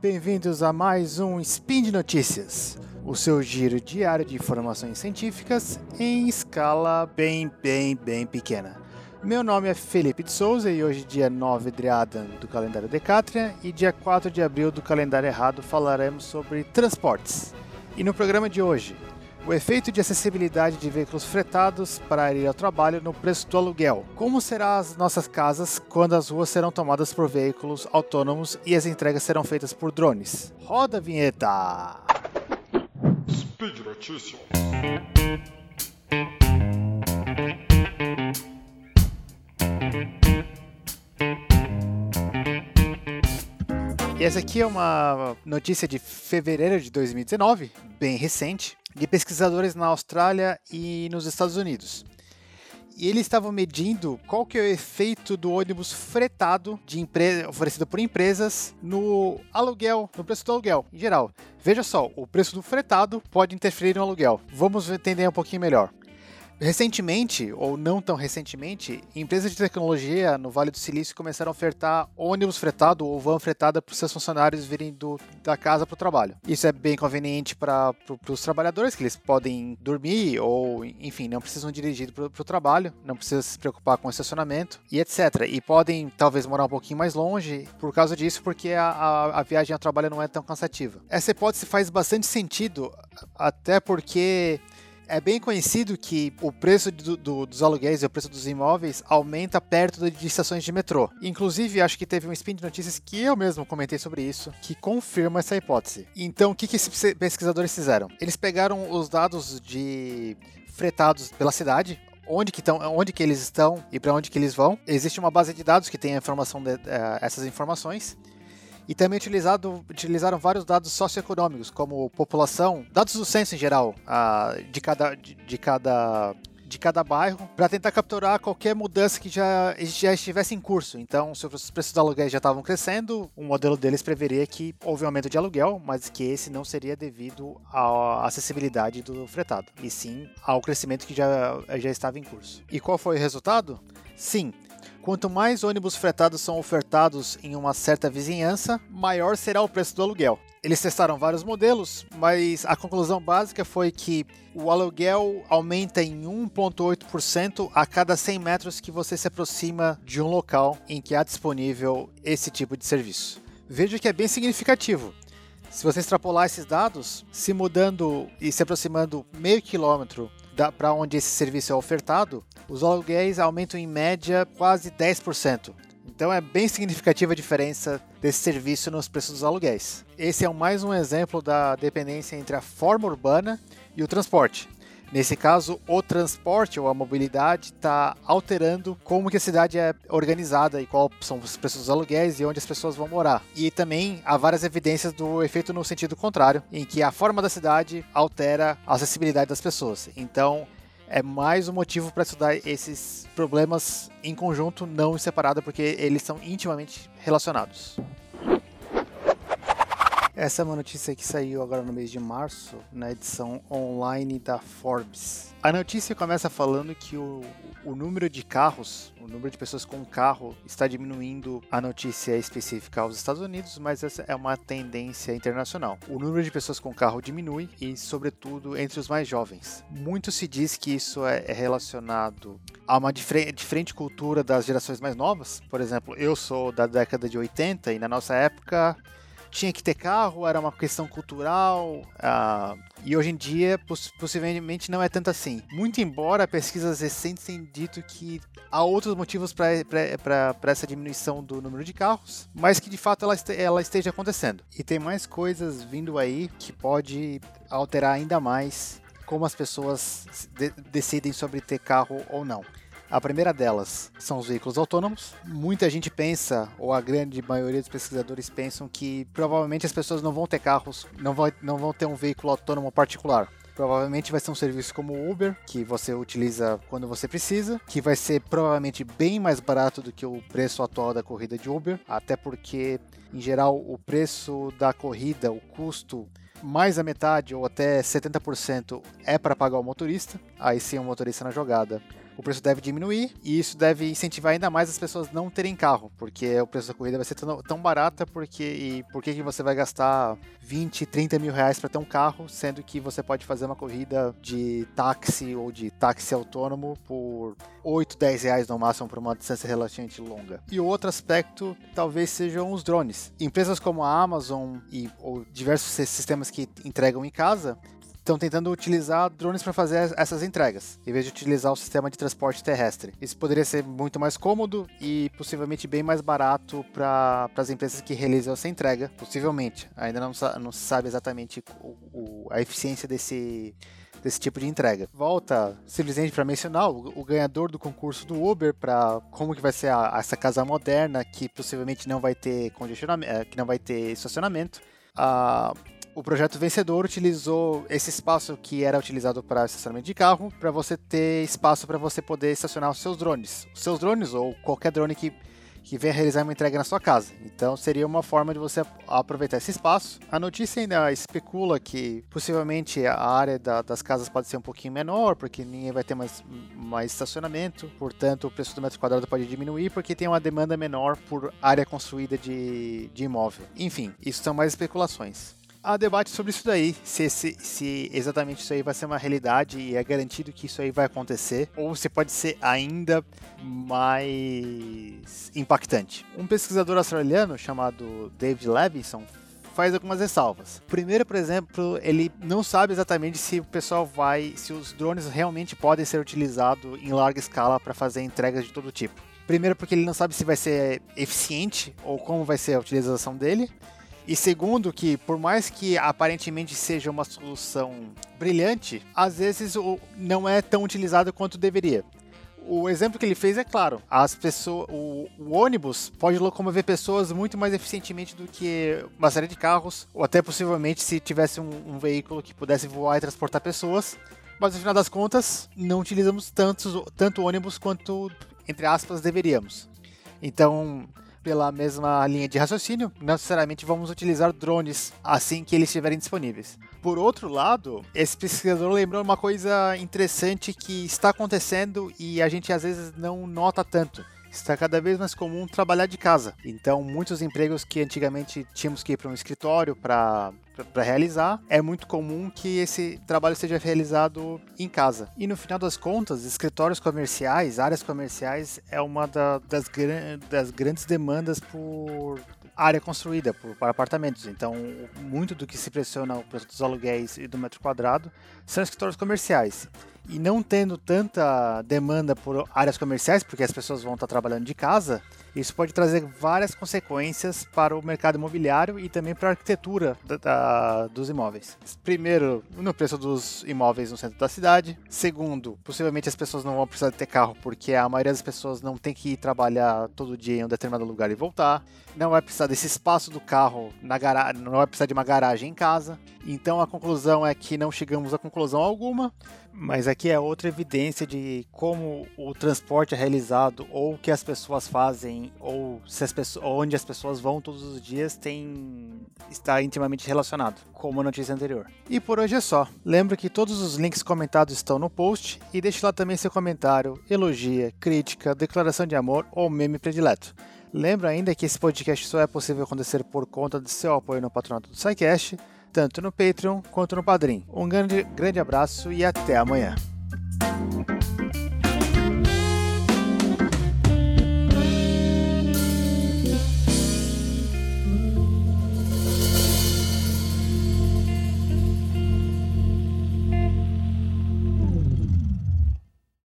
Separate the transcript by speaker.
Speaker 1: bem-vindos a mais um Spin de Notícias, o seu giro diário de informações científicas em escala bem, bem, bem pequena. Meu nome é Felipe de Souza e hoje, dia 9 de Adam do calendário Decatria e dia 4 de abril do calendário errado, falaremos sobre transportes. E no programa de hoje, o efeito de acessibilidade de veículos fretados para ir ao trabalho no preço do aluguel. Como serão as nossas casas quando as ruas serão tomadas por veículos autônomos e as entregas serão feitas por drones? Roda a vinheta!
Speaker 2: Speed Notícias.
Speaker 1: E essa aqui é uma notícia de fevereiro de 2019, bem recente, de pesquisadores na Austrália e nos Estados Unidos. E eles estavam medindo qual que é o efeito do ônibus fretado de empresa, oferecido por empresas no aluguel, no preço do aluguel, em geral. Veja só, o preço do fretado pode interferir no aluguel. Vamos entender um pouquinho melhor. Recentemente, ou não tão recentemente, empresas de tecnologia no Vale do Silício começaram a ofertar ônibus fretado ou van fretada para os seus funcionários virem do, da casa para o trabalho. Isso é bem conveniente para pro, os trabalhadores, que eles podem dormir ou, enfim, não precisam dirigir para o trabalho, não precisam se preocupar com estacionamento e etc. E podem talvez morar um pouquinho mais longe por causa disso, porque a, a, a viagem ao trabalho não é tão cansativa. Essa hipótese faz bastante sentido, até porque é bem conhecido que o preço do, do, dos aluguéis e o preço dos imóveis aumenta perto de estações de metrô. Inclusive, acho que teve um spin de notícias que eu mesmo comentei sobre isso, que confirma essa hipótese. Então, o que, que esses pesquisadores fizeram? Eles pegaram os dados de fretados pela cidade, onde que, estão, onde que eles estão e para onde que eles vão. Existe uma base de dados que tem a informação de, uh, essas informações e também utilizado, utilizaram vários dados socioeconômicos, como população, dados do censo em geral, de, cada, de, de cada de cada bairro para tentar capturar qualquer mudança que já, já estivesse em curso. Então, se os preços de aluguel já estavam crescendo, o modelo deles preveria que houve um aumento de aluguel, mas que esse não seria devido à acessibilidade do fretado, e sim ao crescimento que já, já estava em curso. E qual foi o resultado? Sim, Quanto mais ônibus fretados são ofertados em uma certa vizinhança, maior será o preço do aluguel. Eles testaram vários modelos, mas a conclusão básica foi que o aluguel aumenta em 1,8% a cada 100 metros que você se aproxima de um local em que há disponível esse tipo de serviço. Veja que é bem significativo. Se você extrapolar esses dados, se mudando e se aproximando meio quilômetro para onde esse serviço é ofertado, os aluguéis aumentam em média quase 10%. Então é bem significativa a diferença desse serviço nos preços dos aluguéis. Esse é mais um exemplo da dependência entre a forma urbana e o transporte. Nesse caso, o transporte ou a mobilidade está alterando como que a cidade é organizada e quais são os preços dos aluguéis e onde as pessoas vão morar. E também há várias evidências do efeito no sentido contrário, em que a forma da cidade altera a acessibilidade das pessoas. Então, é mais um motivo para estudar esses problemas em conjunto, não em separado, porque eles são intimamente relacionados. Essa é uma notícia que saiu agora no mês de março, na edição online da Forbes. A notícia começa falando que o, o número de carros, o número de pessoas com carro, está diminuindo. A notícia é específica aos Estados Unidos, mas essa é uma tendência internacional. O número de pessoas com carro diminui e, sobretudo, entre os mais jovens. Muito se diz que isso é, é relacionado a uma diferente cultura das gerações mais novas. Por exemplo, eu sou da década de 80 e na nossa época tinha que ter carro, era uma questão cultural, uh, e hoje em dia poss possivelmente não é tanto assim. Muito embora pesquisas recentes tenham dito que há outros motivos para essa diminuição do número de carros, mas que de fato ela, este ela esteja acontecendo. E tem mais coisas vindo aí que pode alterar ainda mais como as pessoas de decidem sobre ter carro ou não. A primeira delas são os veículos autônomos. Muita gente pensa, ou a grande maioria dos pesquisadores pensam, que provavelmente as pessoas não vão ter carros, não, não vão ter um veículo autônomo particular. Provavelmente vai ser um serviço como o Uber, que você utiliza quando você precisa, que vai ser provavelmente bem mais barato do que o preço atual da corrida de Uber, até porque, em geral, o preço da corrida, o custo mais a metade ou até 70% é para pagar o motorista, aí sim o motorista na jogada o preço deve diminuir e isso deve incentivar ainda mais as pessoas não terem carro, porque o preço da corrida vai ser tão, tão barata, porque e por que, você vai gastar 20, 30 mil reais para ter um carro, sendo que você pode fazer uma corrida de táxi ou de táxi autônomo por 8, 10 reais no máximo para uma distância relativamente longa. E outro aspecto talvez sejam os drones. Empresas como a Amazon e ou diversos sistemas que entregam em casa estão tentando utilizar drones para fazer essas entregas, em vez de utilizar o sistema de transporte terrestre. Isso poderia ser muito mais cômodo e possivelmente bem mais barato para as empresas que realizam essa entrega, possivelmente. Ainda não, não se sabe exatamente o, o, a eficiência desse, desse tipo de entrega. Volta simplesmente para mencionar o, o, ganhador do concurso do Uber para como que vai ser a, essa casa moderna que possivelmente não vai ter congestionamento, eh, que não vai ter estacionamento. Uh, o projeto vencedor utilizou esse espaço que era utilizado para estacionamento de carro, para você ter espaço para você poder estacionar os seus drones. Os seus drones ou qualquer drone que, que venha realizar uma entrega na sua casa. Então seria uma forma de você aproveitar esse espaço. A notícia ainda especula que possivelmente a área da, das casas pode ser um pouquinho menor, porque ninguém vai ter mais, mais estacionamento, portanto o preço do metro quadrado pode diminuir, porque tem uma demanda menor por área construída de, de imóvel. Enfim, isso são mais especulações há debate sobre isso daí, se, se, se, exatamente isso aí vai ser uma realidade e é garantido que isso aí vai acontecer, ou se pode ser ainda mais impactante. Um pesquisador australiano chamado David Levinson faz algumas ressalvas. Primeiro, por exemplo, ele não sabe exatamente se o pessoal vai, se os drones realmente podem ser utilizados em larga escala para fazer entregas de todo tipo. Primeiro, porque ele não sabe se vai ser eficiente ou como vai ser a utilização dele. E segundo, que por mais que aparentemente seja uma solução brilhante, às vezes não é tão utilizado quanto deveria. O exemplo que ele fez é claro. As pessoas, o, o, ônibus pode locomover pessoas muito mais eficientemente do que uma série de carros, ou até possivelmente se tivesse um, um veículo que pudesse voar e transportar pessoas. Mas no final das contas, não utilizamos tantos, tanto ônibus quanto, entre aspas, deveríamos. Então, pela mesma linha de raciocínio, não necessariamente vamos utilizar drones assim que eles estiverem disponíveis. Por outro lado, esse pesquisador lembrou uma coisa interessante que está acontecendo e a gente às vezes não nota tanto está cada vez mais comum trabalhar de casa. Então, muitos empregos que antigamente tínhamos que ir para um escritório para para realizar, é muito comum que esse trabalho seja realizado em casa. E no final das contas, escritórios comerciais, áreas comerciais, é uma da, das, das grandes demandas por área construída por, para apartamentos. Então, muito do que se pressiona o preço dos aluguéis e do metro quadrado são escritórios comerciais e não tendo tanta demanda por áreas comerciais, porque as pessoas vão estar trabalhando de casa, isso pode trazer várias consequências para o mercado imobiliário e também para a arquitetura da, da, dos imóveis. Primeiro, no preço dos imóveis no centro da cidade. Segundo, possivelmente as pessoas não vão precisar ter carro porque a maioria das pessoas não tem que ir trabalhar todo dia em um determinado lugar e voltar. Não vai precisar desse espaço do carro na garagem, não vai precisar de uma garagem em casa. Então a conclusão é que não chegamos a conclusão alguma, mas aqui é outra evidência de como o transporte é realizado ou o que as pessoas fazem ou se as pessoas, onde as pessoas vão todos os dias tem está intimamente relacionado, como a notícia anterior. E por hoje é só. Lembro que todos os links comentados estão no post e deixe lá também seu comentário, elogia, crítica, declaração de amor ou meme predileto. Lembro ainda que esse podcast só é possível acontecer por conta do seu apoio no patronato do SciCast tanto no Patreon quanto no Padrim. Um grande, grande abraço e até amanhã.